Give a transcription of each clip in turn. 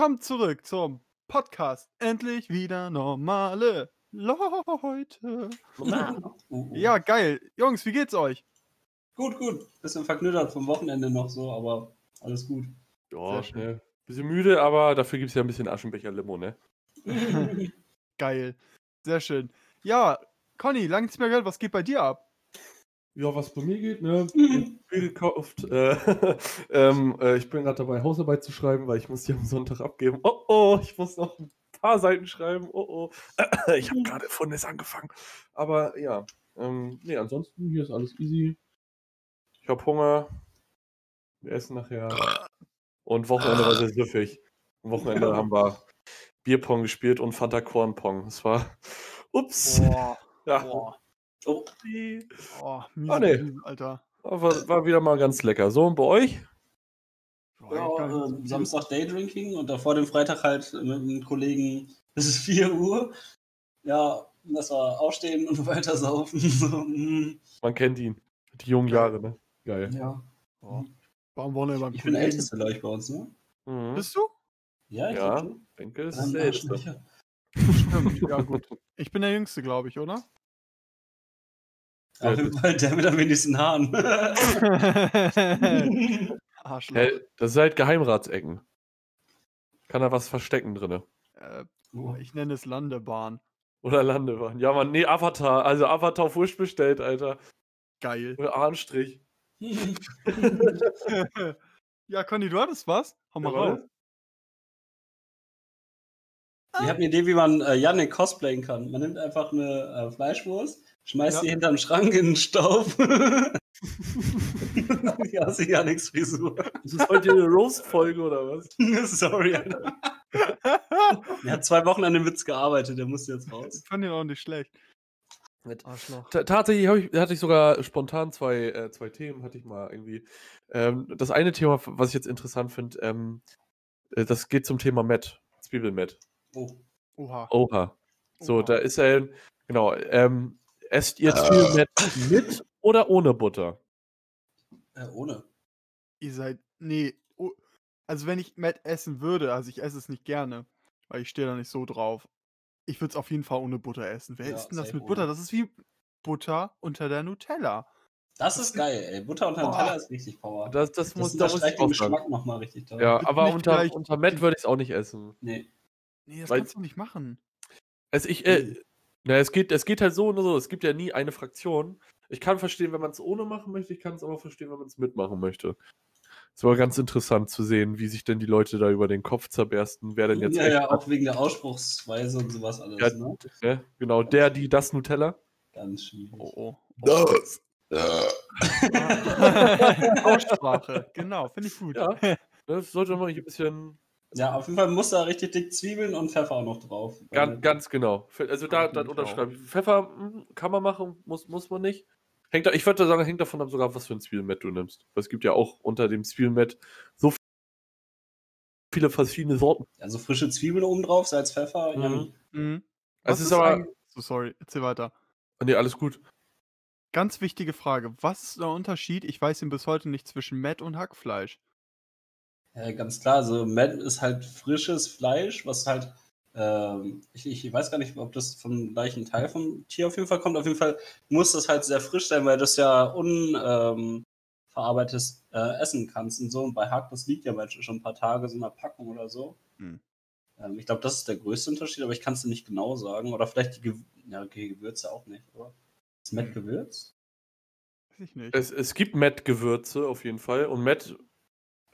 Willkommen zurück zum Podcast. Endlich wieder normale Leute. Ja, geil. Jungs, wie geht's euch? Gut, gut. Bisschen verknüttert vom Wochenende noch so, aber alles gut. Ja, schnell. Bisschen müde, aber dafür gibt es ja ein bisschen Aschenbecher-Limo, ne? Geil. Sehr schön. Ja, Conny, lange nichts mehr gehört. Was geht bei dir ab? Ja, was bei mir geht, ne? Viel gekauft. Äh, ähm, äh, ich bin gerade dabei, Hausarbeit zu schreiben, weil ich muss die am Sonntag abgeben. Oh oh, ich muss noch ein paar Seiten schreiben. Oh oh. ich habe gerade Fundes angefangen. Aber ja, ähm, nee, ansonsten hier ist alles easy. Ich habe Hunger. Wir essen nachher. Und Wochenende war sehr süffig. Am Wochenende haben wir Bierpong gespielt und Fanta Kornpong. Es war. Ups. Boah. Ja. Boah. Oh, Oh, Ah, nee. miese Alter. War, war wieder mal ganz lecker. So, und bei euch? Boah, ja, äh, Samstag Daydrinking und davor den Freitag halt mit einem Kollegen bis 4 Uhr. Ja, das war aufstehen und weiter saufen. Mm, Man kennt ihn. Die jungen Jahre, ne? Geil. ja. Boah. War am Wochenende beim Ich bin der. Älteste, glaube ich, bei uns, ne? Mhm. Bist du? Ja, ich Ja, denke, es ist der Älteste. Stimmt. Ja, gut. Ich bin der Jüngste, glaube ich, oder? Auf jeden Fall der mit am wenigsten Haaren. Arschloch. Das ist halt Geheimratsecken. Kann da was verstecken drinne? Äh, ich nenne es Landebahn. Oder Landebahn. Ja, Mann, nee, Avatar. Also Avatar auf bestellt, Alter. Geil. Oder Anstrich. ja, Conny, du hattest was? Hau mal Ja, raus. Ich habe eine Idee, wie man äh, Yannick cosplayen kann. Man nimmt einfach eine äh, Fleischwurst, schmeißt Ja. sie hinterm Schrank in den Staub. ja, ist Yannicks Frisur. Ist das heute eine Roast-Folge oder was? Sorry, Alter. Er hat zwei Wochen an dem Witz gearbeitet, der musste jetzt raus. Ich fand den auch nicht schlecht. Mit- Arschloch. Ta- Tatsächlich ich, hatte ich sogar spontan zwei, äh, zwei Themen, hatte ich mal irgendwie. Ähm, das eine Thema, was ich jetzt interessant finde, ähm, äh, das geht zum Thema Matt, Zwiebelmatt. Oh. Oha. Oha. So, Oha. da ist er, genau, ähm, esst ihr Zwiebelmatt mit oder ohne Butter? Äh, ohne. Ihr seid. Nee. oh, Also, wenn ich Matt essen würde, also ich esse es nicht gerne, weil ich stehe da nicht so drauf. Ich würde es auf jeden Fall ohne Butter essen. Wer Ja, isst denn das mit Butter? ohne. Das ist wie Butter unter der Nutella. Das ist geil, ey. Butter unter Boah. Teller ist richtig Power. Das, das, das muss, da muss ich den. Geschmack nochmal richtig toll. Ja, aber nicht unter, unter Matt würde ich es auch nicht essen. Nee. Nee, das Weil- kannst du nicht machen. Also ich, äh, na, es geht, es geht halt so und so. Es gibt ja nie eine Fraktion. Ich kann verstehen, wenn man es ohne machen möchte. Ich kann es aber verstehen, wenn man es mitmachen möchte. Es war ganz interessant zu sehen, wie sich denn die Leute da über den Kopf zerbersten, wer denn jetzt ja, ja, auch wegen der Aussprungsweise und sowas alles, Ja, ne? ne? genau der, die, das Nutella. Ganz schwierig. Oh, oh. Das. Aussprache, genau, finde ich gut. Ja. Das sollte man hier ein bisschen Ja, auf jeden Fall muss da richtig dick Zwiebeln und Pfeffer auch noch drauf. ganz, ganz genau. Also da, da unterschreibe ich. Pfeffer hm, kann man machen, muss, muss man nicht. Hängt da, ich würde sagen, hängt davon ab, sogar was für ein Zwiebelmett du nimmst. Weil es gibt ja auch unter dem Zwiebelmett so viele verschiedene Sorten. Also frische Zwiebeln oben drauf, Salz, Pfeffer. Mhm. Mhm. Es Was ist aber. So, sorry, erzähl weiter. Nee, alles gut. Ganz wichtige Frage. Was ist der Unterschied? Ich weiß ihn bis heute nicht zwischen Matt und Hackfleisch. Ja, ganz klar. Also Matt ist halt frisches Fleisch, was halt, ähm, ich, ich weiß gar nicht, ob das vom gleichen Teil vom Tier auf jeden Fall kommt. Auf jeden Fall muss das halt sehr frisch sein, weil das ja unverarbeitetes ähm, äh, essen kannst und so. Und bei Hack, das liegt ja manchmal schon ein paar Tage so in der Packung oder so. Hm. Ähm, ich glaube, das ist der größte Unterschied, aber ich kann es dir nicht genau sagen. Oder vielleicht die, Gew ja, okay, Gewürze auch nicht, oder? Ist Matt Gewürz? Weiß ich nicht. Es, es gibt Matt-Gewürze auf jeden Fall. Und Matt.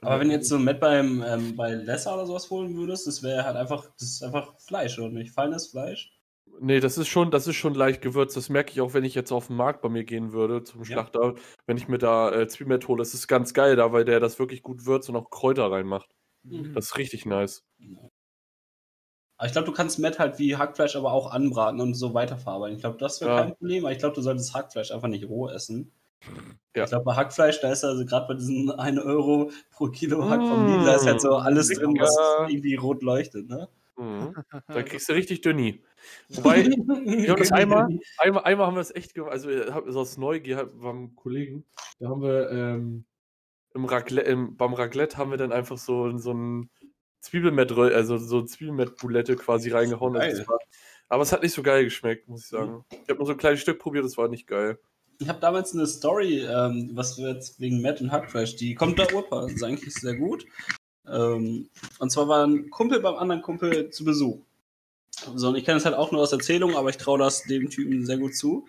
Aber wenn du jetzt so Matt beim, ähm, bei Lesser oder sowas holen würdest, das wäre halt einfach, das ist einfach Fleisch, oder nicht? Feines Fleisch? Nee, das ist schon, das ist schon leicht gewürzt. Das merke ich auch, wenn ich jetzt auf den Markt bei mir gehen würde, zum Ja. Schlachter, wenn ich mir da äh, Zwiebelmett hole. Das ist ganz geil da, weil der das wirklich gut würzt und auch Kräuter reinmacht. Mhm. Das ist richtig nice. Aber ich glaube, du kannst Matt halt wie Hackfleisch aber auch anbraten und so weiterverarbeiten. Ich glaube, das wäre Ja. kein Problem, aber ich glaube, du solltest Hackfleisch einfach nicht roh essen. Ja. Ich glaube, bei Hackfleisch, da ist also gerade bei diesen 1 Euro pro Kilo Hack vom Mm, Lidl, da ist halt so alles drin, was irgendwie rot leuchtet, ne? Mhm. Da kriegst du richtig Dünni. Wobei, wir haben das einmal, einmal, einmal haben wir das echt gemacht, also äh, hab- so aus Neugier beim Kollegen, da haben wir ähm, im Raclette, im, beim Raclette haben wir dann einfach so, so ein Zwiebelmett, also so Zwiebelmett-Boulette quasi reingehauen. War, aber es hat nicht so geil geschmeckt, muss ich sagen. Ich habe nur so ein kleines Stück probiert, das war nicht geil. Ich habe damals eine Story, ähm, was du jetzt wegen Matt und Hackfleisch, die kommt da Opa, das ist eigentlich sehr gut. Ähm, und zwar war ein Kumpel beim anderen Kumpel zu Besuch. So, und ich kenne es halt auch nur aus Erzählungen, aber ich traue das dem Typen sehr gut zu.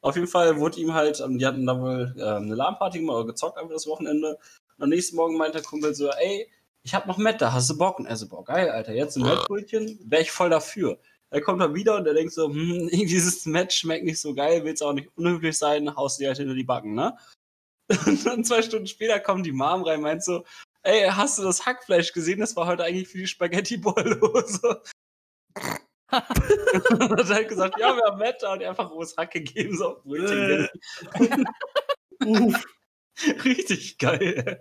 Auf jeden Fall wurde ihm halt, ähm, die hatten da wohl äh, eine LAN-Party gemacht oder gezockt einfach das Wochenende. Und am nächsten Morgen meinte der Kumpel so, ey, ich hab noch Matt, da hast du Bock? Und er so, boah, geil, Alter, jetzt ein Mettbrötchen, wäre ich voll dafür. Er kommt dann wieder und er denkt so, hm, dieses Match schmeckt nicht so geil, will's auch nicht unhöflich sein, haust dir halt hinter die Backen, ne? Und dann zwei Stunden später kommt die Mom rein, meint so, ey, hast du das Hackfleisch gesehen? Das war heute eigentlich für die Spaghetti Bollo. und hat halt gesagt, ja, wir haben Meta und einfach rohes Hack gegeben, so Brötchen. Richtig geil.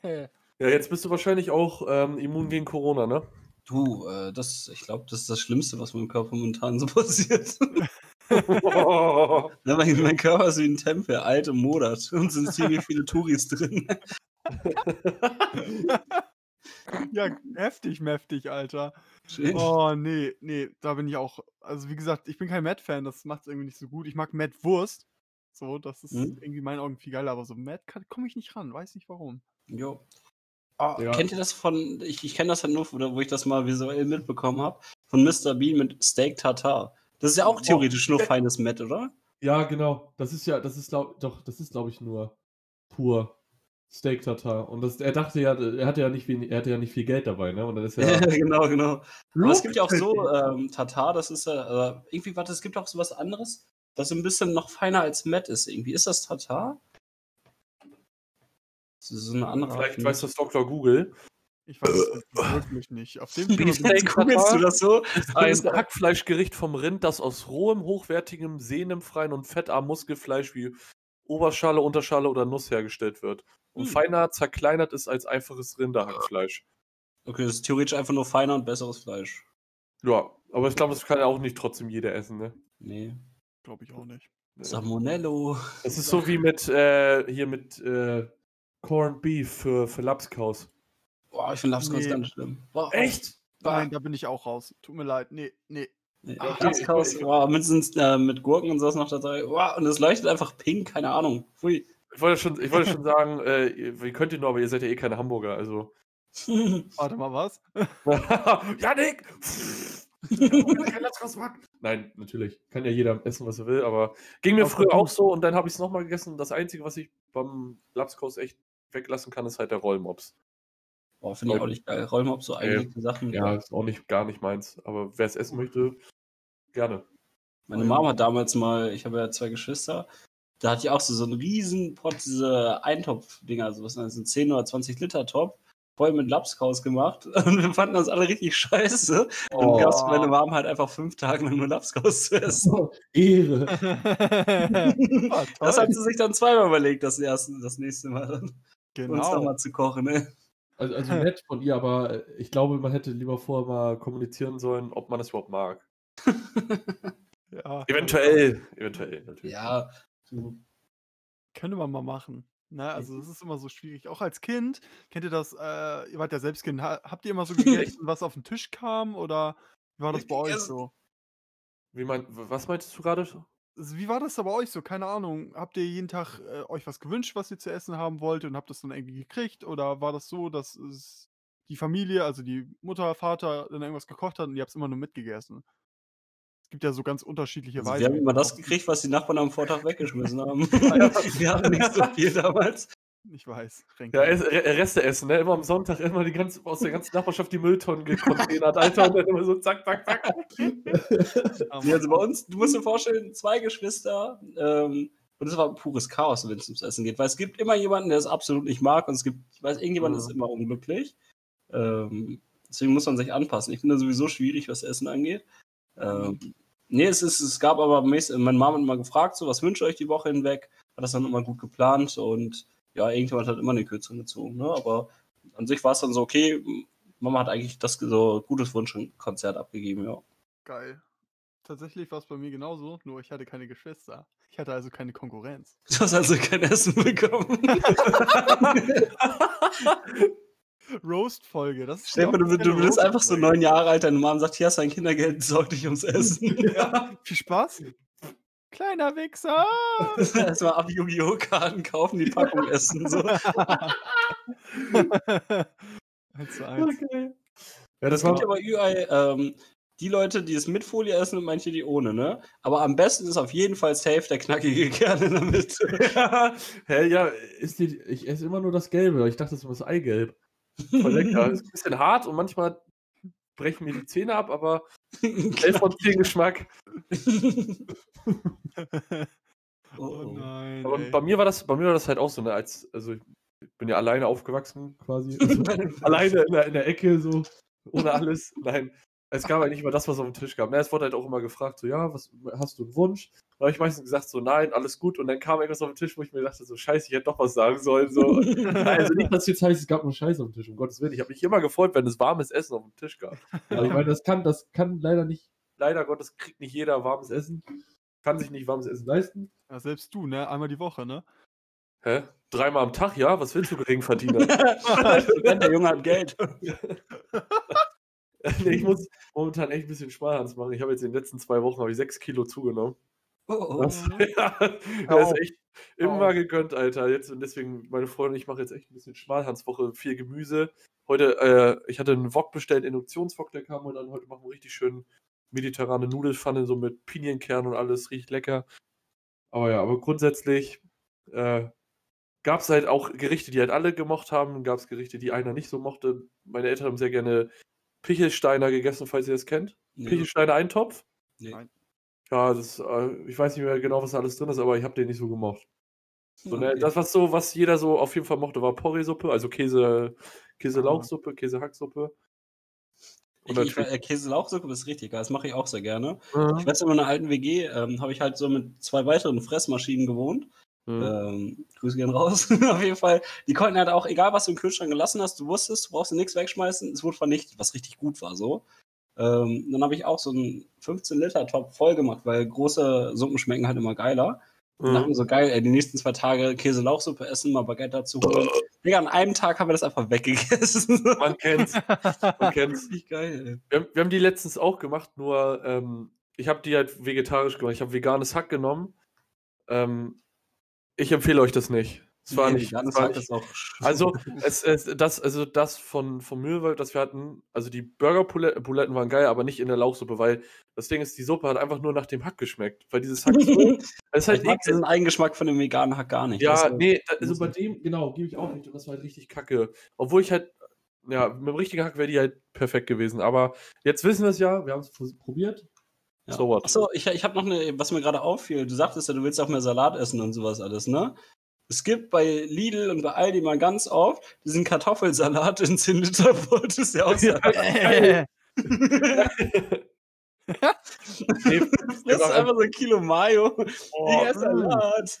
Ja, jetzt bist du wahrscheinlich auch ähm, immun gegen Corona, ne? Du, äh, das, ich glaube, das ist das Schlimmste, was meinem Körper momentan so passiert. oh. Na, mein, mein, Körper ist wie ein Tempel, alt und modert. Und sind ziemlich viele Touris drin. ja, heftig, mäftig, Alter. Schön. Oh, nee, nee, da bin ich auch. Also, wie gesagt, ich bin kein Matt-Fan, das macht es irgendwie nicht so gut. Ich mag Matt-Wurst. So, das ist hm? irgendwie in meinen Augen viel geiler, aber so Matt komme ich nicht ran, weiß nicht warum. Jo. Oh, ja. Kennt ihr das von, ich, ich kenne das halt nur, wo ich das mal visuell mitbekommen habe, von Mr. Bean mit Steak Tartar. Das ist ja auch theoretisch oh. nur feines Matt, oder? Ja, genau. Das ist ja, das ist glaub, doch, das ist glaube ich nur pur Steak Tartar. Und das, er dachte ja, er hatte ja nicht viel, er hatte ja nicht viel Geld dabei, ne? Und dann ist ja. genau, genau. Aber es gibt ja auch so ähm, Tartar, das ist ja, äh, irgendwie, warte, es gibt auch so was anderes, das ein bisschen noch feiner als Matt ist. Irgendwie ist das Tartar? Das ist eine andere Vielleicht Art weiß das Dr. Google. Ich weiß es wirklich nicht. Auf dem googelst du das so? Ein Hackfleischgericht vom Rind, das aus rohem, hochwertigem, sehnenfreien und fettarmem Muskelfleisch wie Oberschale, Unterschale oder Nuss hergestellt wird. Und hm. feiner zerkleinert ist als einfaches Rinderhackfleisch. Okay, das ist theoretisch einfach nur feiner und besseres Fleisch. Ja, aber ich glaube, das kann ja auch nicht trotzdem jeder essen, ne? Nee. Glaube ich auch nicht. Salmonello. Es ist so wie mit, äh, hier mit, äh, Corned Beef für, für Lapskaus. Boah, ich finde Lapskaus nee. ganz schlimm. Boah, Echt? Nein, da bin ich auch raus. Tut mir leid. Nee, nee. nee. Ach, Lapskaus, boah, mit, äh, mit Gurken und sowas noch dabei. Boah, und es leuchtet einfach pink, keine Ahnung. Pfui. Ich wollte schon, ich wollte schon sagen, äh, wie könnt ihr nur, aber ihr seid ja eh keine Hamburger, also. Warte mal, was? Janik! Nein, natürlich. Kann ja jeder essen, was er will, aber ging mir früher auch so und dann habe ich es nochmal gegessen. Das Einzige, was ich beim Lapskaus echt weglassen kann, ist halt der Rollmops. Boah, finde ich auch nicht geil. Rollmops, so eingelegte Sachen. Ja, ist auch nicht, gar nicht meins. Aber wer es essen möchte, gerne. Meine Mama hat damals mal, ich habe ja zwei Geschwister, da hatte ich auch so, so einen riesen Pot, diese Eintopf-Dinger, also was sind 10 oder 20 Liter Top, voll mit Lapskaus gemacht. Und wir fanden das alle richtig scheiße. Oh. Und gab es meine Mom halt einfach fünf Tage lang nur Lapskaus zu essen. Oh, Ehre. ah, das hat sie sich dann zweimal überlegt, das, erste, das nächste Mal dann genau. uns nochmal zu kochen. Ne? Also, also nett von ihr, aber ich glaube, man hätte lieber vorher mal kommunizieren sollen, ob man es überhaupt mag. ja. Eventuell, eventuell natürlich. Ja, könnte man mal machen. Ne, also das ist immer so schwierig. Auch als Kind, kennt ihr das, äh, ihr wart ja selbst Kind, habt ihr immer so gegessen, was auf den Tisch kam oder wie war das bei euch so? Wie mein, was meintest du gerade? Wie war das da bei euch so? Keine Ahnung. Habt ihr jeden Tag äh, euch was gewünscht, was ihr zu essen haben wollt und habt das dann irgendwie gekriegt? Oder war das so, dass es die Familie, also die Mutter, Vater, dann irgendwas gekocht hat und ihr habt es immer nur mitgegessen? gibt ja so ganz unterschiedliche also Weisen. Wir haben immer das gekriegt, was die Nachbarn am Vortag weggeschmissen haben. wir hatten nicht so viel damals. Ich weiß. Ja, Reste essen, ne? Immer am Sonntag immer die ganze, aus der ganzen Nachbarschaft die Mülltonnen gecontainert, Alter, und dann immer so zack, zack, zack. ja, also bei uns, du musst dir vorstellen, zwei Geschwister, ähm, und es war pures Chaos, wenn es ums Essen geht, weil es gibt immer jemanden, der es absolut nicht mag, und es gibt, ich weiß, irgendjemand mhm. ist immer unglücklich. Ähm, deswegen muss man sich anpassen. Ich finde das sowieso schwierig, was Essen angeht. Ähm, Nee, es, ist, es gab aber, meine Mama hat immer gefragt, so, was wünscht ihr euch die Woche hinweg? Hat das dann immer gut geplant und ja, irgendjemand hat immer eine Kürzung gezogen, ne? Aber an sich war es dann so, okay, Mama hat eigentlich das so gutes Wunschkonzert abgegeben, ja. Geil. Tatsächlich war es bei mir genauso, nur ich hatte keine Geschwister. Ich hatte also keine Konkurrenz. Du hast also kein Essen bekommen. Roast-Folge. Das ist Stell dir vor, du, du bist einfach so neun Jahre alt, deine Mom sagt, hier hast du dein Kindergeld, sorg dich ums Essen. Ja. Viel Spaß. Kleiner Wichser. Erstmal ab Yu-Gi-Oh! Karten kaufen, die Packung essen. So. eins zu eins. Okay. Ja, Das das gibt ja war. aber überall ähm, die Leute, die es mit Folie essen und manche, die ohne, ne? Aber am besten ist auf jeden Fall safe der knackige Kern in der Mitte. Hä, ja, ist die, ich esse immer nur das Gelbe. Ich dachte, das ist das Eigelb. Voll lecker. ist ein bisschen hart und manchmal brechen mir die Zähne ab, aber 11 von 10 Geschmack. oh, Oh oh. nein. Aber ey. bei mir war das, bei mir war das halt auch so, ne, als, also ich bin ja alleine aufgewachsen quasi. Also, alleine in der, in der Ecke, so, ohne alles. Nein. Es gab eigentlich immer das, was auf dem Tisch gab. Ne, es wurde halt auch immer gefragt, so, ja, was hast du einen Wunsch? Da habe ich meistens gesagt, so, nein, alles gut. Und dann kam irgendwas auf den Tisch, wo ich mir dachte, so, scheiße, ich hätte doch was sagen sollen. So. Nein, also nicht, dass jetzt heißt, es gab nur Scheiße auf dem Tisch, um Gottes Willen. Ich habe mich immer gefreut, wenn es warmes Essen auf dem Tisch gab. Aber ich meine, das kann, das kann leider nicht, leider Gottes kriegt nicht jeder warmes Essen. Kann sich nicht warmes Essen leisten. Ja, selbst du, ne? Einmal die Woche, ne? Hä? Dreimal am Tag, ja? Was willst du, Geringverdiener? der Junge hat Geld. nee, ich muss momentan echt ein bisschen Sparhans machen. Ich habe jetzt in den letzten zwei Wochen habe ich sechs Kilo zugenommen. Oh, oh. Das, ja, das ist echt immer auf. gegönnt, Alter. Jetzt, und deswegen, meine Freundin und ich mache jetzt echt ein bisschen Schmalhanswoche, viel Gemüse. Heute, äh, ich hatte einen Wok bestellt, Induktionswok, der kam und dann heute machen wir richtig schön mediterrane Nudelfanne, so mit Pinienkern und alles, riecht lecker. Aber ja, aber grundsätzlich äh, gab es halt auch Gerichte, die halt alle gemocht haben, gab es Gerichte, die einer nicht so mochte. Meine Eltern haben sehr gerne Pichelsteiner gegessen, falls ihr das kennt. Nee. Pichelsteiner Eintopf. Nee. Nein. Ja, das, äh, ich weiß nicht mehr genau, was da alles drin ist, aber ich habe den nicht so gemocht. So, ne, Okay. Das, was so, was jeder so auf jeden Fall mochte, war Porree-Suppe, also Käse, Käse-Lauchsuppe, Käse-Hacksuppe. Ich, ich, äh, Käse-Lauchsuppe ist richtig geil, das mache ich auch sehr gerne. Mhm. Ich weiß, in meiner alten WG ähm, habe ich halt so mit zwei weiteren Fressmaschinen gewohnt. Mhm. Ähm, Grüße gehen raus. Auf jeden Fall. Die konnten halt auch, egal was du im Kühlschrank gelassen hast, du wusstest, du brauchst nichts wegschmeißen, es wurde vernichtet, was richtig gut war so. Ähm, dann habe ich auch so einen 15-Liter-Top voll gemacht, weil große Suppen schmecken halt immer geiler. Und Mhm. mir so geil, ey, die nächsten zwei Tage Käse-Lauchsuppe essen, mal Baguette dazu holen. Digga, an einem Tag haben wir das einfach weggegessen. Man kennt's, man kennt's. Richtig geil. Wir, haben- wir haben die letztens auch gemacht, nur ähm, ich habe die halt vegetarisch gemacht. Ich habe veganes Hack genommen. Ähm, ich empfehle euch das nicht. Es war Nee, nicht. es war Hack nicht Also, es, es, das, also das von, vom Mühlwald, das wir hatten, also die Burger-Buletten waren geil, aber nicht in der Lauchsuppe, weil das Ding ist, die Suppe hat einfach nur nach dem Hack geschmeckt. Weil dieses Hack so, es ist halt eklig. diesen Eigengeschmack von dem veganen Hack gar nicht. Ja, Das, äh, nee, also bei dem, genau, gebe ich auch nicht. Und das war halt richtig kacke. Obwohl ich halt, ja, mit dem richtigen Hack wäre die halt perfekt gewesen. Aber jetzt wissen wir es ja, wir haben es probiert. Ja. So what? Achso, ich, ich habe noch eine, was mir gerade auffiel. Du sagtest ja, du willst auch mehr Salat essen und sowas alles, ne? Es gibt bei Lidl und bei Aldi mal ganz oft diesen Kartoffelsalat in 10 Liter Pot. Das ist ja auch Ja. Äh, Nee, Das ist einfach so ein Kilo Mayo. oh, Salat.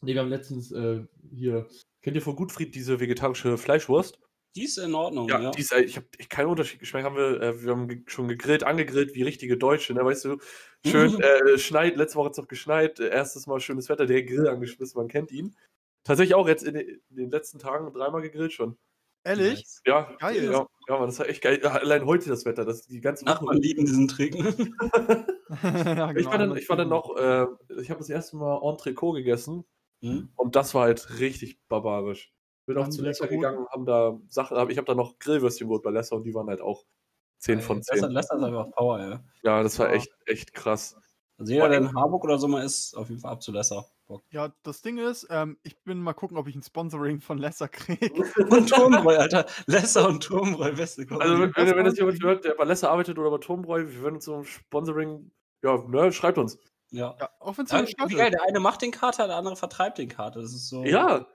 nee, wir haben letztens äh, hier, kennt ihr von Gutfried diese vegetarische Fleischwurst? Die ist in Ordnung, Ja, ja. Die ist, äh, ich habe keinen Unterschied geschmeckt. Haben wir, äh, wir haben schon gegrillt, angegrillt wie richtige Deutsche, ne? Weißt du, schön äh, schneit. Letzte Woche hat es noch geschneit. Äh, erstes Mal schönes Wetter, der Grill angeschmissen, man kennt ihn. Tatsächlich auch jetzt in, den- in den letzten Tagen dreimal gegrillt schon. Ehrlich? Nice. Ja, Geil. Ja, ja Mann, das war echt geil. Ja, Allein heute das Wetter, das die ganze Nachbarn lieben diesen Trick. ja, Ich war genau, dann, ich war dann noch, äh, ich habe das erste Mal Entrecot gegessen Hm? und das war halt richtig barbarisch. Bin auch zu Lesser gegangen, haben da Sachen, ich habe da noch Grillwürstchen geholt bei Lesser und die waren halt auch 10 von Das 10. lässt das einfach Power, ey. Ja, das war Ja. echt, echt krass. Also jeder, der in Harburg oder so mal ist, auf jeden Fall ab zu Lesser. Bock. Ja, das Ding ist, ähm, ich bin mal gucken, ob ich ein Sponsoring von Lesser kriege. Und Turmbräu, Alter. Lesser und Turmbräu, beste Kombi. Also, wenn, wenn, das wenn das war- jemand hört, der bei Lesser arbeitet oder bei Turmbräu, wir würden uns so ein Sponsoring, ja, ne, schreibt uns. ja. Ja, auch wenn es Ja, geil, ist. der eine macht den Kater, der andere vertreibt den Kater. Das ist so. Ja,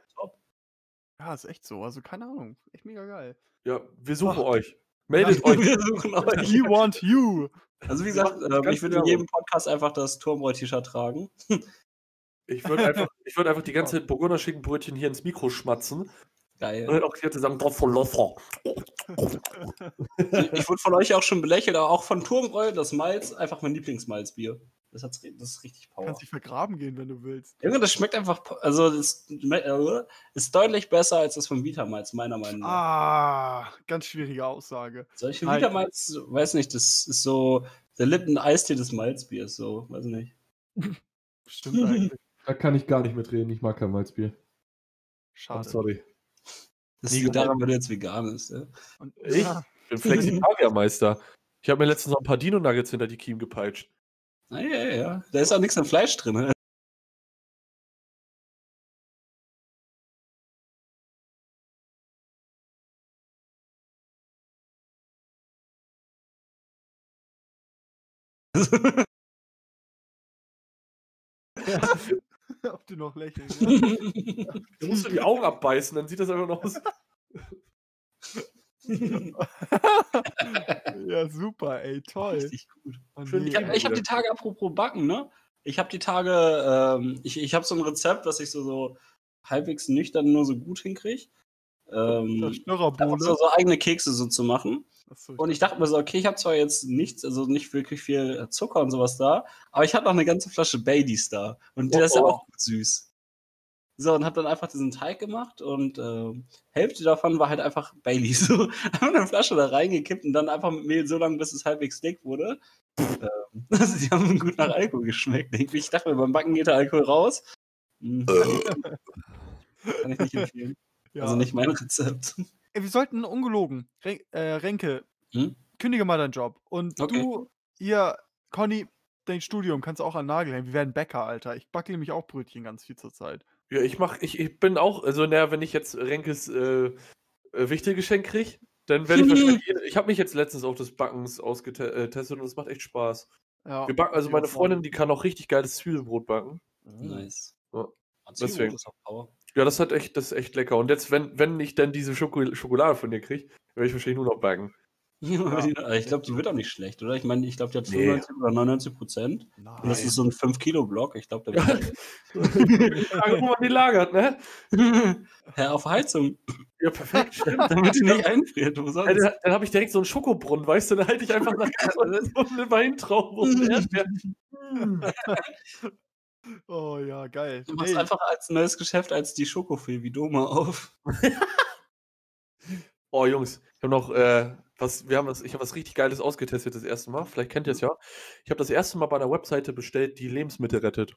Ja, ist echt so. Also keine Ahnung. Echt mega geil. ja, wir suchen Oh. euch. Meldet euch. Wir suchen euch. We want you. Also wie gesagt, ganz ich würde in jedem Podcast einfach das Turmbräu-T-Shirt tragen. Ich würde einfach, ich würd einfach die ganze Zeit Burgunder Schinkenbrötchen hier ins Mikro schmatzen und Geil. dann auch die Zeit sagen, drauf von Lesser. ich wurde von euch auch schon belächelt, aber auch von Turmbräu, das Malz, einfach mein Lieblingsmalzbier. Das, hat's, ri- das ist richtig Du Power. kannst dich vergraben gehen, wenn du willst. Junge, das schmeckt einfach, also das äh, ist deutlich besser als das von Vitamalz, meiner Meinung nach. Ah, ganz schwierige Aussage. Solche Nein. Vitamalz, weiß nicht, das ist so der Lippen-Eistee des Malzbiers, so, weiß nicht. Stimmt eigentlich. Da kann ich gar nicht mitreden. Ich mag kein Malzbier. Oh, Schade. sorry. Das liegt daran, weil du jetzt vegan bist, ja. Und, Ich? Ja, Ich bin Flexitarier-Meister. Ich habe mir letztens noch ein paar Dino-Nuggets hinter die Kiemen gepeitscht. Ah, ja, ja, ja. Da ist auch nichts an Fleisch drin. ne? ob du noch lächelst. Ja. Da musst du die Augen abbeißen, dann sieht das einfach noch aus. ja, super, ey, toll. Richtig gut. Oh, Schön, Ich habe hab die Tage, apropos Backen, ne? Ich habe die Tage, ähm, ich, ich habe so ein Rezept, was ich so, so halbwegs nüchtern nur so gut hinkriege. Ähm, einfach Schnurrerbowle. so, so eigene Kekse so zu machen. Achso, Und ich dachte mir so, okay, ich habe zwar jetzt nichts, also nicht wirklich viel Zucker und sowas da, aber ich hatte noch eine ganze Flasche Baileys da. Und Oh, der ist ja oh. auch gut süß. So, und habe dann einfach diesen Teig gemacht und ähm, Hälfte davon war halt einfach Baileys. So, einfach eine Flasche da reingekippt und dann einfach mit Mehl so lange, bis es halbwegs dick wurde. ähm, also, die haben gut nach Alkohol geschmeckt. irgendwie. Ich dachte mir, beim Backen geht der Alkohol raus. Hm, kann, ich, nicht empfehlen. ja. Also nicht mein Rezept. Ey, wir sollten ungelogen. Ren äh, Renke, Hm? kündige mal deinen Job. Und Okay. du, hier, Conny, dein Studium kannst du auch an Nagel hängen. Wir werden Bäcker, Alter. Ich backe nämlich auch Brötchen ganz viel zur Zeit. Ja, ich mach, ich, ich bin auch, also naja, wenn ich jetzt Renkes äh, äh, Wichtelgeschenk kriege, dann werde ich wahrscheinlich. Ich habe mich jetzt letztens auf das Backens ausgetestet und es macht echt Spaß. Ja, Wir backen, also meine auch Freundin, die kann auch richtig geiles Zwiebelbrot backen. Nice. Ja, Deswegen. auch. Ja, das hat echt, das ist echt lecker. Und jetzt, wenn, wenn ich dann diese Schoko Schokolade von dir kriege, werde ich wahrscheinlich nur noch backen. Ja, ich glaube, die wird auch nicht schlecht, oder? Ich meine, ich glaube, die hat Nee. 95 oder 99 Prozent. Und das ist so ein 5-Kilo-Block. Ich glaube, der wird Frage, wo man die lagert, ne? Hä, auf Heizung, Ja, perfekt, stimmt. damit die nicht einfriert. Wo sonst? dann dann habe ich direkt so einen Schokobrunnen, weißt du? Dann halte ich einfach nach so eine Weintraube und Erdbeeren. Oh ja, geil. Du machst Ey, einfach als neues Geschäft als die Schokofee wie Doma auf. Oh, Jungs, ich habe noch äh, was, wir haben was, ich habe was richtig Geiles ausgetestet das erste Mal. Vielleicht kennt ihr es ja. Ich habe das erste Mal bei einer Webseite bestellt, die Lebensmittel rettet.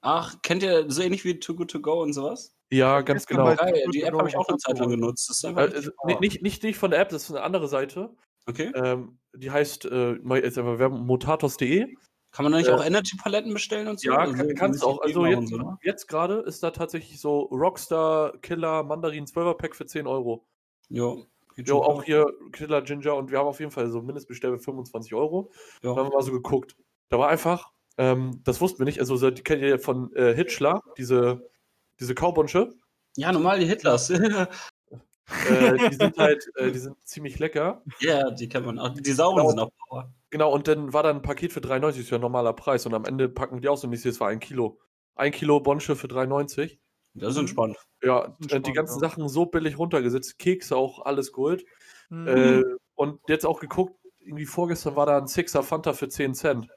Ach, kennt ihr so ähnlich wie Too Good To Go und sowas? Ja, ganz genau. Geil, die App habe ich auch eine Zeit lang genutzt. Das ist Äh, einfach also, nee, Power. nicht, nicht, nicht von der App, das ist eine andere Seite. Okay. Ähm, die heißt, äh, jetzt einfach Werbung, motatos.de. Kann man da nicht äh, auch Energy-Paletten bestellen und so? Ja, Also, kann, kannst du auch. Also jetzt, so, ne? jetzt gerade ist da tatsächlich so Rockstar Killer Mandarin 12er Pack für 10 Euro. Jo, geht Jo, auch hier Killer Ginger und wir haben auf jeden Fall so Mindestbestellwert 25 Euro. Ja. Dann haben wir mal so geguckt. Da war einfach, ähm, das wussten wir nicht, also so, die kennt ihr ja von äh, Hitchler, diese, diese Kaubonsche. Ja, normal die Hitlers. Äh, die sind halt, äh, die sind ziemlich lecker. ja, die kennt man auch. Die sauren Genau. sind auch Power. Genau, und dann war da ein Paket für 3,90, ist ja ein normaler Preis. Und am Ende packen die auch so nicht, es war ein Kilo. Ein Kilo Bonsche für 3,90. Das ist Mhm. entspannt. Ja, ist äh, die spannend, ganzen ja. Sachen so billig runtergesetzt, Kekse auch, alles Gold. Mhm. Äh, und jetzt auch geguckt, irgendwie vorgestern war da ein Sixer Fanta für 10 Cent.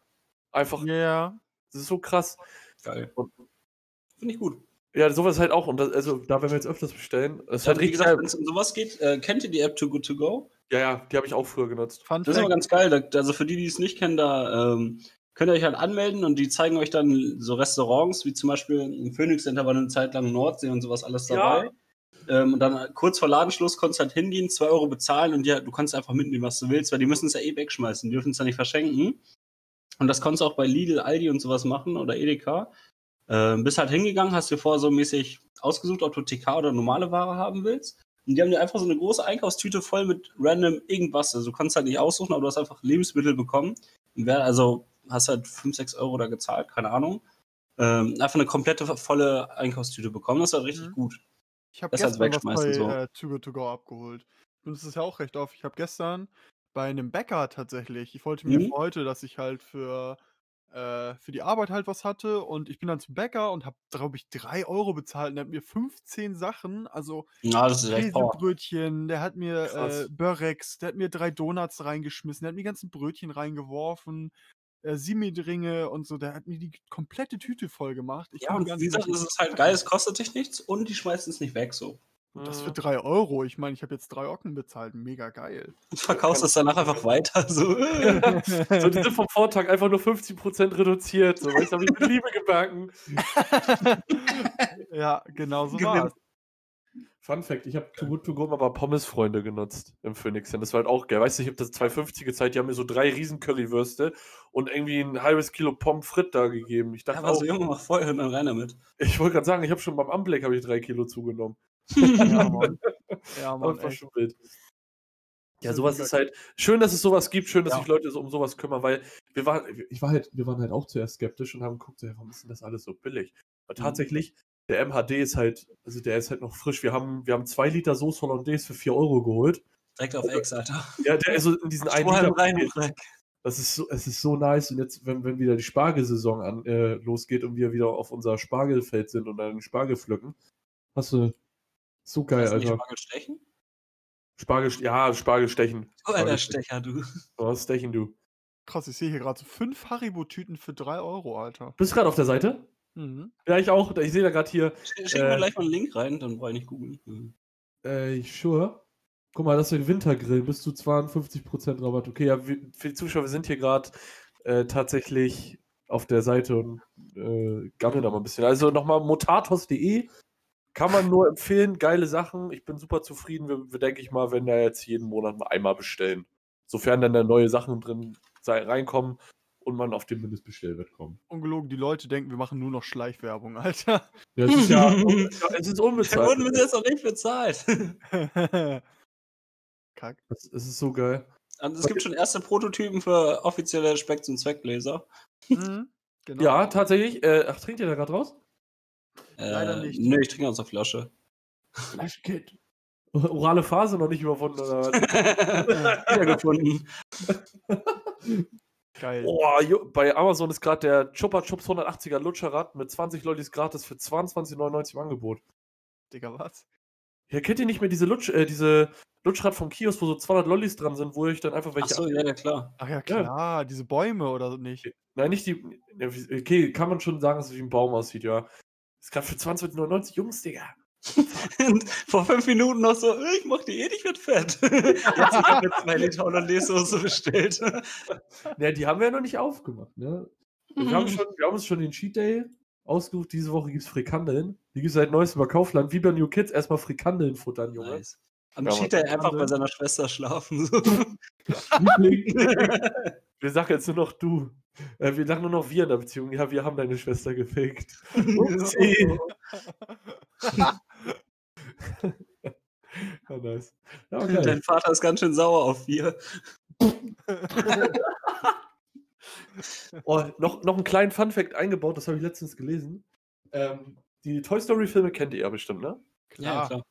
Einfach, Ja. das ist so krass. Geil. Finde ich gut. Ja, sowas halt auch. Und das, also da werden wir jetzt öfters bestellen. Das ist Ja, wie richtig gesagt, wenn es um sowas geht, äh, kennt ihr die App Too Good To Go? Ja, ja, die habe ich auch früher genutzt. Fun Das ist immer Fact, ganz geil. Da, also für die, die es nicht kennen, da ähm, könnt ihr euch halt anmelden und die zeigen euch dann so Restaurants, wie zum Beispiel im Phoenix Center war eine Zeit lang Nordsee und sowas alles Ja. dabei. Ähm, und dann kurz vor Ladenschluss konntest du halt hingehen, 2 Euro bezahlen und ja, du kannst einfach mitnehmen, was du willst, weil die müssen es ja eh wegschmeißen, die dürfen es ja nicht verschenken. Und das konntest du auch bei Lidl, Aldi und sowas machen oder Edeka. Ähm, bist halt hingegangen, hast dir vorher so mäßig ausgesucht, ob du TK oder normale Ware haben willst. Und die haben dir einfach so eine große Einkaufstüte voll mit random irgendwas. Also du kannst halt nicht aussuchen, aber du hast einfach Lebensmittel bekommen. Und wer, also hast halt 5, 6 Euro da gezahlt, keine Ahnung. Ähm, einfach eine komplette volle Einkaufstüte bekommen. Das war richtig Mhm. gut. ich habe das halt gestern was bei so. äh, Too Good To Go abgeholt. Und es ist ja auch recht oft. Ich habe gestern bei einem Bäcker tatsächlich, ich wollte mir Mhm. für heute, dass ich halt für, äh, für die Arbeit halt was hatte und ich bin dann zum Bäcker und habe, glaube ich, 3 Euro bezahlt und der hat mir 15 Sachen, also Ja, das ist echt. Käsebrötchen, der hat mir äh. Börrex, der hat mir drei Donuts reingeschmissen, der hat mir ganzen Brötchen reingeworfen. Äh, Simit-Ringe und so. Der hat mir die komplette Tüte voll gemacht. Ich Ja, und wie gesagt, das ist halt geil, es kostet dich nichts und die schmeißen es nicht weg so. Und das für 3 Euro. Ich meine, ich habe jetzt 3 Ocken bezahlt. Mega geil. Du verkaufst es danach einfach weiter. So. So, die sind vom Vortag einfach nur 50% reduziert. So, weißt du, hab ich mit Liebe gebacken. ja, genau so Gewinn. Fun Fact: Ich habe Too Good To Go mal bei Pommes-Freunde genutzt im Phoenix. Und das war halt auch geil. Weißt du, ich habe das 2,50 gezeigt. Die haben mir so drei riesen Currywürste und irgendwie ein halbes Kilo Pommes frites da gegeben. Ich dachte Ja, war auch, so Junge, mach voll und dann rein damit. ich wollte gerade sagen, ich habe schon beim Anblick habe ich drei Kilo zugenommen. Ja, Mann. Ja, Mann, Das war echt. schon wild. Ja, sowas ist halt schön, dass es sowas gibt, schön, dass Ja. sich Leute so um sowas kümmern, weil wir waren, ich war halt, wir waren halt auch zuerst skeptisch und haben geguckt, so, ja, warum ist denn das alles so billig? Aber Mhm. tatsächlich, der MHD ist halt, also der ist halt noch frisch. Wir haben, wir haben zwei Liter Soße Hollandaise für 4 Euro geholt. Direkt auf Ex, Alter. Ja, der ist so in diesen einen Liter. rein und weg. Das ist so, es ist so nice. Und jetzt, wenn, wenn wieder die Spargelsaison an, äh, losgeht und wir wieder auf unser Spargelfeld sind und dann den Spargel pflücken, hast du so geil, Alter. Spargel stechen? Spargel, ja, Spargel stechen. Du alter Stecher, du. Oh, stechen du. Krass, ich sehe hier gerade so 5 Haribo-Tüten für 3 Euro, Alter. Bist du gerade auf der Seite? Mhm. Ja, ich auch. Ich sehe da gerade hier, Schick schick Äh. mir gleich mal einen Link rein, dann brauche ich nicht googeln. Mhm. äh, sure. Guck mal, das ist der Wintergrill, bis zu 52% Rabatt. Okay, ja, wir, für die Zuschauer, wir sind hier gerade äh, tatsächlich auf der Seite und äh, gammeln da mal ein bisschen. Also nochmal motatos.de kann man nur empfehlen, geile Sachen. Ich bin super zufrieden. Wir, wir denke ich mal, wenn da jetzt jeden Monat mal einmal bestellen. Sofern dann da neue Sachen drin sei, reinkommen und man auf den Mindestbestellwert kommt. Ungelogen, die Leute denken, wir machen nur noch Schleichwerbung, Alter. Ja, es ist ja es ist Da unbezahlt. wurden wir jetzt noch nicht bezahlt. Kack. Es es ist so geil. Und es gibt schon erste Prototypen für offizielle Specks- und Zweckgläser. Mhm. Genau. Ja, tatsächlich. Äh, ach, trinkt ihr da gerade raus? Leider Äh, nicht. Nö, ich trinke aus der Flasche. Flashkit. Orale Phase noch nicht überwunden oder was? Wiedergefunden. Geil. Boah, jo- bei Amazon ist gerade der Chupa Chups 180er Lutscherrad mit 20 Lollis gratis für 22,99 im Angebot. Digga, was? Ja, kennt ihr nicht mehr diese, Lutsch, äh, diese Lutschrad vom Kiosk, wo so 200 Lollis dran sind, wo ich dann einfach welche. Achso, ja, ja, klar. Ach ja, klar, diese Bäume oder nicht? Nein, nicht die. ja, Okay, kann man schon sagen, dass es wie ein Baum aussieht, ja. Ist gerade für 22,99 Jungs, Digga. Und vor fünf Minuten noch so, ich mach die eh nicht mit Fett. Jetzt ich hab mir zwei Liter Hollandaise-Soße bestellt. Ja, die haben wir ja noch nicht aufgemacht, ne? Wir haben, schon, wir haben uns schon den Cheat Day ausgesucht. Diese Woche gibt es Frikandeln. Die gibt es seit neuestem bei Kaufland. Wie bei New Kids erstmal Frikandeln futtern, Junge. Nice. Am Ja, Cheat Day einfach bei seiner Schwester schlafen. So. Wir sagen jetzt nur noch du. Äh, wir sagen nur noch wir in der Beziehung. Ja, wir haben deine Schwester gefickt. Upsi. ja, nice. Ja, okay. Dein Vater ist ganz schön sauer auf wir. Oh, noch, noch einen kleinen Fun-Fact eingebaut, das habe ich letztens gelesen. Ähm, die Toy Story-Filme kennt ihr ja bestimmt, ne? Ja, klar.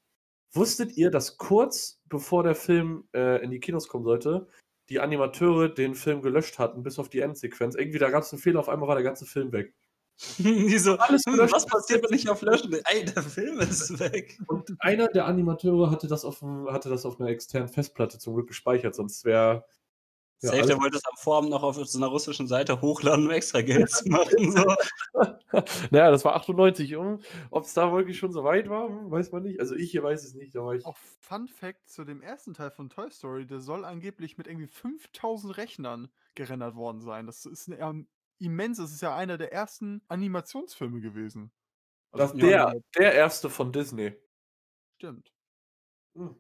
Wusstet ihr, dass kurz bevor der Film äh, in die Kinos kommen sollte, die Animateure den Film gelöscht hatten, bis auf die Endsequenz? Irgendwie, da gab es einen Fehler, auf einmal war der ganze Film weg. Die so, Alles hm, gelöscht. was passiert, wenn ich auf Löschen? Ey, der Film ist weg. Und einer der Animateure hatte das auf, hatte das auf einer externen Festplatte zum Glück gespeichert, sonst wäre. Ja, Safe, der wollte es am Vorabend noch auf so einer russischen Seite hochladen, um extra Geld zu machen. So. naja, das war 98. Ob es da wirklich schon so weit war, weiß man nicht. Also ich hier weiß es nicht. War ich. Auch Fun Fact zu dem ersten Teil von Toy Story, der soll angeblich mit irgendwie 5000 Rechnern gerendert worden sein. Das ist ein, immens, das ist ja einer der ersten Animationsfilme gewesen. Das, Also, der, ja, der erste von Disney. Stimmt. Hm.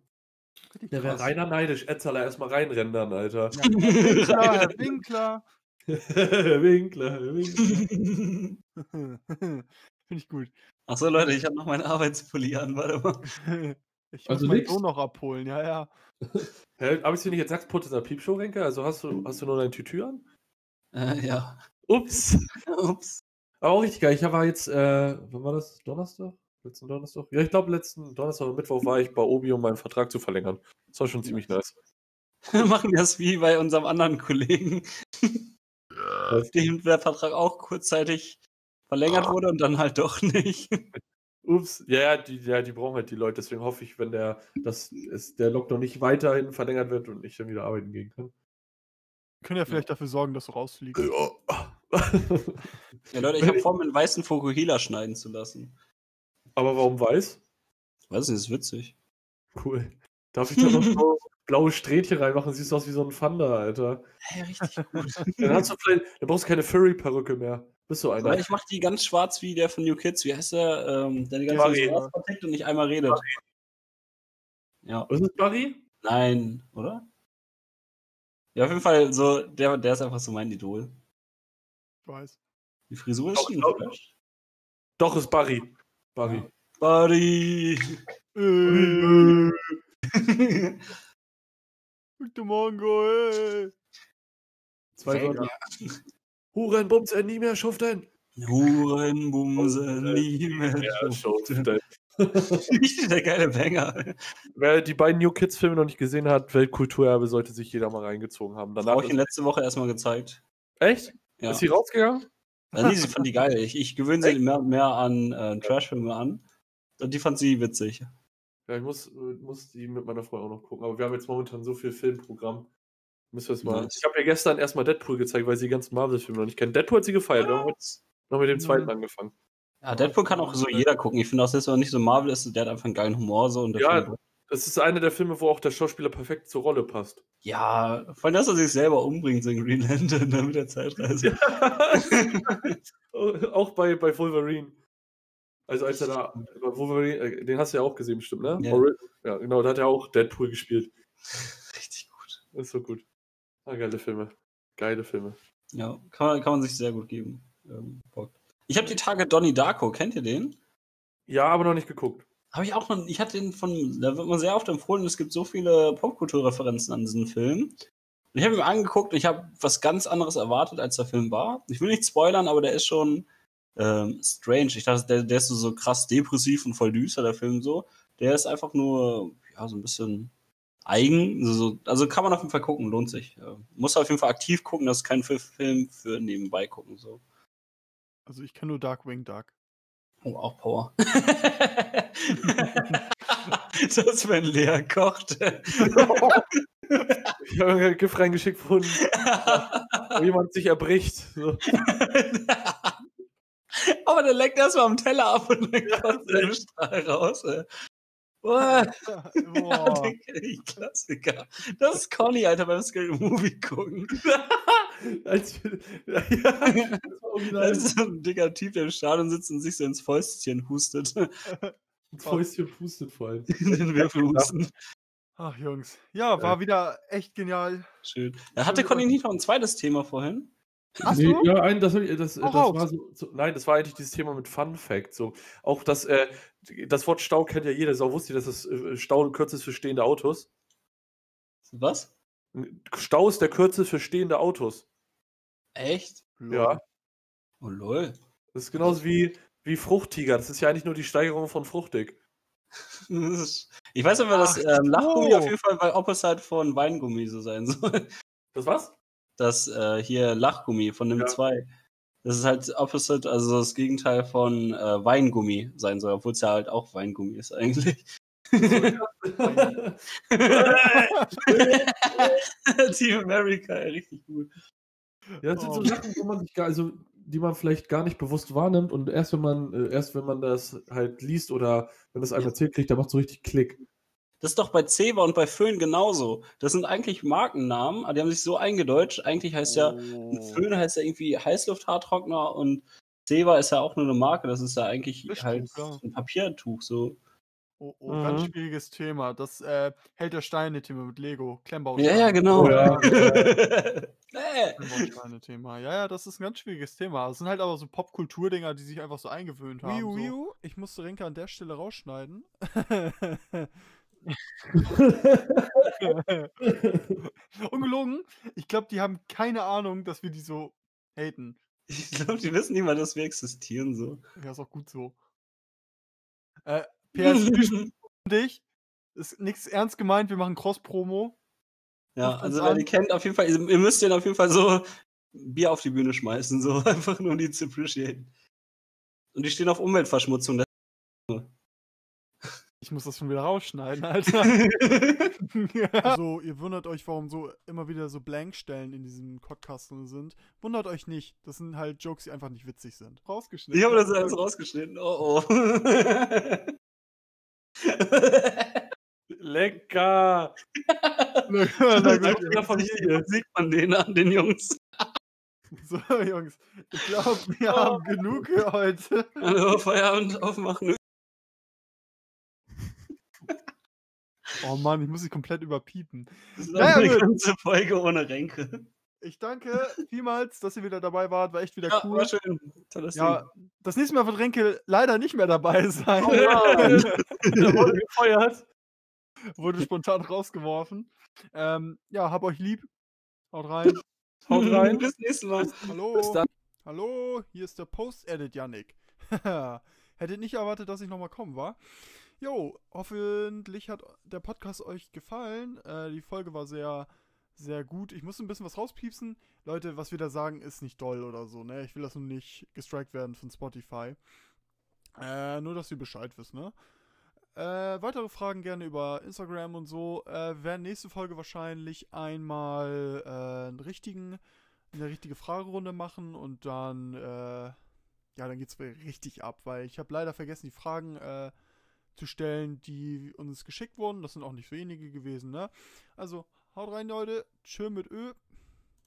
Der wäre reiner neidisch. Etzler erstmal reinrendern, Alter. Ja, Winkler, Herr Winkler. Winkler, Winkler. Finde ich gut. Achso, Leute, ich habe noch meinen Arbeitspulli an, warte mal. Ich Also muss meinen? Sohn noch abholen, ja, ja. Hä, Hab ich dir nicht jetzt Sachsput in der Piepshow, Renke? Also hast du, hast du nur dein Tütü an? Äh, ja. Ups. Ups. Aber auch richtig geil. Ich war jetzt, äh, wann war das? Donnerstag? Letzten Donnerstag? Ja, ich glaube, letzten Donnerstag und Mittwoch war ich bei Obi, um meinen Vertrag zu verlängern. Das war schon ziemlich nice. Machen wir es wie bei unserem anderen Kollegen, Was? dem der Vertrag auch kurzzeitig verlängert wurde und dann halt doch nicht. Ups. Ja, ja, die, ja, die brauchen halt die Leute. Deswegen hoffe ich, wenn der, dass es, der Lockdown nicht weiterhin verlängert wird und ich dann wieder arbeiten gehen kann. Wir können ja vielleicht dafür sorgen, dass du rausfliegst. Ja, Leute, ich habe vor, mir einen weißen Fokuhila schneiden zu lassen. Aber warum weiß? Weiß nicht, das ist witzig. Cool. Darf ich da noch so blaue Strähnchen reinmachen? Siehst du aus wie so ein Thunder, Alter. Ja, richtig gut. Dann, hast du vielleicht, dann brauchst du keine Furry-Perücke mehr. Bist du einer? Weil ich mache die ganz schwarz wie der von New Kids. Wie heißt der? Ähm, der die ganze Barry. Zeit so vertickt und nicht einmal redet. Ja. Was ist Barry? Nein, oder? Ja, auf jeden Fall so, der, der ist einfach so mein Idol. Ich weiß. Die Frisur ist Doch, schon doch. Doch, ist Barry. Barry. Buddy! Äh, Guten Morgen, ey. Zwei Wörter. Huren, Bums, er nie mehr schuften. Hurenbumse, nie mehr. Schuften. Richtig der geile Banger. Wer die beiden New Kids Filme noch nicht gesehen hat, Weltkulturerbe sollte sich jeder mal reingezogen haben. Danach Habe ich ihn letzte Woche erstmal gezeigt. echt? Ja. Ist sie rausgegangen? Also, nee, sie fand die geil. Ich, ich gewöhne sie mehr mehr an äh, Trashfilme an. Und die fand sie witzig. Ja, ich muss, muss die mit meiner Frau auch noch gucken. Aber wir haben jetzt momentan so viel Filmprogramm. Müssen wir es mal. Nice. Ich habe ihr gestern erstmal Deadpool gezeigt, weil sie die ganzen Marvel-Filme noch nicht kennt. Deadpool hat sie gefeiert. Wir haben jetzt noch mit dem zweiten angefangen. Ja, Deadpool kann auch so jeder gucken. Ich finde auch, wenn er nicht so Marvel ist, der hat einfach einen geilen Humor. So, und der Ja, Das ist einer der Filme, wo auch der Schauspieler perfekt zur Rolle passt. ja, vor allem, dass er sich selber umbringt, so in Green Lantern ne, mit der Zeitreise. auch bei, bei Wolverine. Also als er da, bei Wolverine, äh, den hast du ja auch gesehen bestimmt, ne? Ja. Ja, genau, da hat er auch Deadpool gespielt. Richtig gut. Das ist so gut. Ah, geile Filme. Geile Filme. Ja, kann man, kann man sich sehr gut geben. Ähm, ich habe die Tage Donnie Darko, kennt ihr den? Ja, aber noch nicht geguckt. Habe ich auch noch, ich hatte den von, da wird man sehr oft empfohlen, es gibt so viele Popkulturreferenzen an diesen Film. Und ich habe ihn angeguckt und ich habe was ganz anderes erwartet, als der Film war. Ich will nicht spoilern, aber der ist schon ähm, strange. Ich dachte, der, der ist so, so krass depressiv und voll düster, der Film so. Der ist einfach nur, ja, so ein bisschen eigen. So, so, also kann man auf jeden Fall gucken, lohnt sich. Ja. Muss auf jeden Fall aktiv gucken, das ist kein Fi- Film für nebenbei gucken. So. Also ich kann nur Darkwing Duck. Oh, auch Power. das, wenn Lea kocht. Ich habe ein Gift reingeschickt, wo, wo jemand sich erbricht. So. Aber der leckt erstmal am Teller ab und dann kommt der Strahl raus. Ey. Boah, Boah. ich, Klassiker. Das ist Conny, Alter, beim Scary Movie gucken. Als, ja, das ist so ein dicker Typ, der im Stadion sitzt und sich so ins Fäustchen hustet. Ein Fäustchen pustet vor allem. In den Würfelhusten. Ach, Jungs. Ja, war wieder echt genial. Schön. Da hatte Conny nicht noch ein zweites Thema vorhin. Hast Nee, du? Ja, ein, das, das, das, war so, so, nein, das war eigentlich dieses Thema mit Fun Fact. So. Auch das, äh, das Wort Stau kennt ja jeder. Sau wusste, dass das äh, Stau Kürzel ist für stehende Autos. Was? Stau ist der Kürzel für stehende Autos. Echt? Ja. Oh lol. Das ist genauso wie, wie Fruchttiger. Das ist ja eigentlich nur die Steigerung von fruchtig. Ich weiß aber, dass ähm, Lachgummi so. auf jeden Fall bei Opposite von Weingummi so sein soll. Das was? Das äh, hier Lachgummi von dem Ja. 2. Das ist halt Opposite, also das Gegenteil von äh, Weingummi sein soll, obwohl es ja halt auch Weingummi ist eigentlich. Team America, richtig gut. Ja, das sind so Oh. Sachen, wo man sich gar, also die man vielleicht gar nicht bewusst wahrnimmt und erst wenn man, äh, erst wenn man das halt liest oder wenn das einem Ja. erzählt kriegt, da macht so richtig Klick. Das ist doch bei Ceva und bei Föhn genauso. Das sind eigentlich Markennamen, aber die haben sich so eingedeutscht. Eigentlich heißt ja, Oh. Föhn heißt ja irgendwie Heißlufthaartrockner und Ceva ist ja auch nur eine Marke. Das ist ja eigentlich Wischtuch, halt ja. ein Papiertuch so. Oh, oh, ganz Mhm. schwieriges Thema. Das äh, Held der Steine-Thema mit Lego. Klemmbausteine. Ja, ja, genau. Oh, ja. Äh. Klemmbausteine-Thema. Ja, ja, das ist ein ganz schwieriges Thema. Das sind halt aber so Popkulturdinger, die sich einfach so eingewöhnt haben. Wiu, so. wiu, ich musste Renke an der Stelle rausschneiden. Ungelogen, ich glaube, die haben keine Ahnung, dass wir die so haten. Ich glaube, die wissen nicht mal, dass wir existieren so. Ja, ist auch gut so. Äh, PS dich. Ist nichts ernst gemeint, wir machen Cross-Promo. Ja, also wer die kennt, auf jeden Fall, ihr müsst den auf jeden Fall so Bier auf die Bühne schmeißen, so einfach nur um die zu appreciaten. Und die stehen auf Umweltverschmutzung. Ich muss das schon wieder rausschneiden, Alter. Also, ihr wundert euch, warum so immer wieder so Blankstellen in diesem Podcast sind. Wundert euch nicht. Das sind halt Jokes, die einfach nicht witzig sind. Rausgeschnitten. Ich habe das alles rausgeschnitten. Oh oh. Lecker! Na Halt gut. in der Familie. Sieht man den an den Jungs. So, Jungs. Ich glaube, wir haben genug für heute. Hallo, Feierabend aufmachen. Oh Mann, ich muss sie komplett überpiepen. Das ist Naja, eine ganze Folge ohne Ränke. Ich danke vielmals, dass ihr wieder dabei wart. War echt wieder Ja, cool. war schön. Tolles Ja, das nächste Mal wird Renke leider nicht mehr dabei sein. Oh. Da wurde gefeuert. Wurde spontan rausgeworfen. Ähm, ja, hab euch lieb. Haut rein. Ding. Haut rein. Bis nächstes Mal. Hallo. Bis dann. Hallo, hier ist der Post-Edit Yannick. Hättet nicht erwartet, dass ich nochmal kommen war. Jo, hoffentlich hat der Podcast euch gefallen. Äh, die Folge war sehr, sehr gut. Ich muss ein bisschen was rauspiepsen. Leute, was wir da sagen, ist nicht doll oder so, ne? Ich will das nur nicht gestrikt werden von Spotify. Äh, nur, dass ihr Bescheid wisst, ne? Äh, weitere Fragen gerne über Instagram und so. Äh, werden nächste Folge wahrscheinlich einmal äh, einen richtigen, eine richtige Fragerunde machen und dann, äh, ja, dann geht's richtig ab, weil ich habe leider vergessen, die Fragen äh, zu stellen, die uns geschickt wurden. Das sind auch nicht so wenige gewesen, ne? Also, haut rein, Leute. Tschö mit Ö.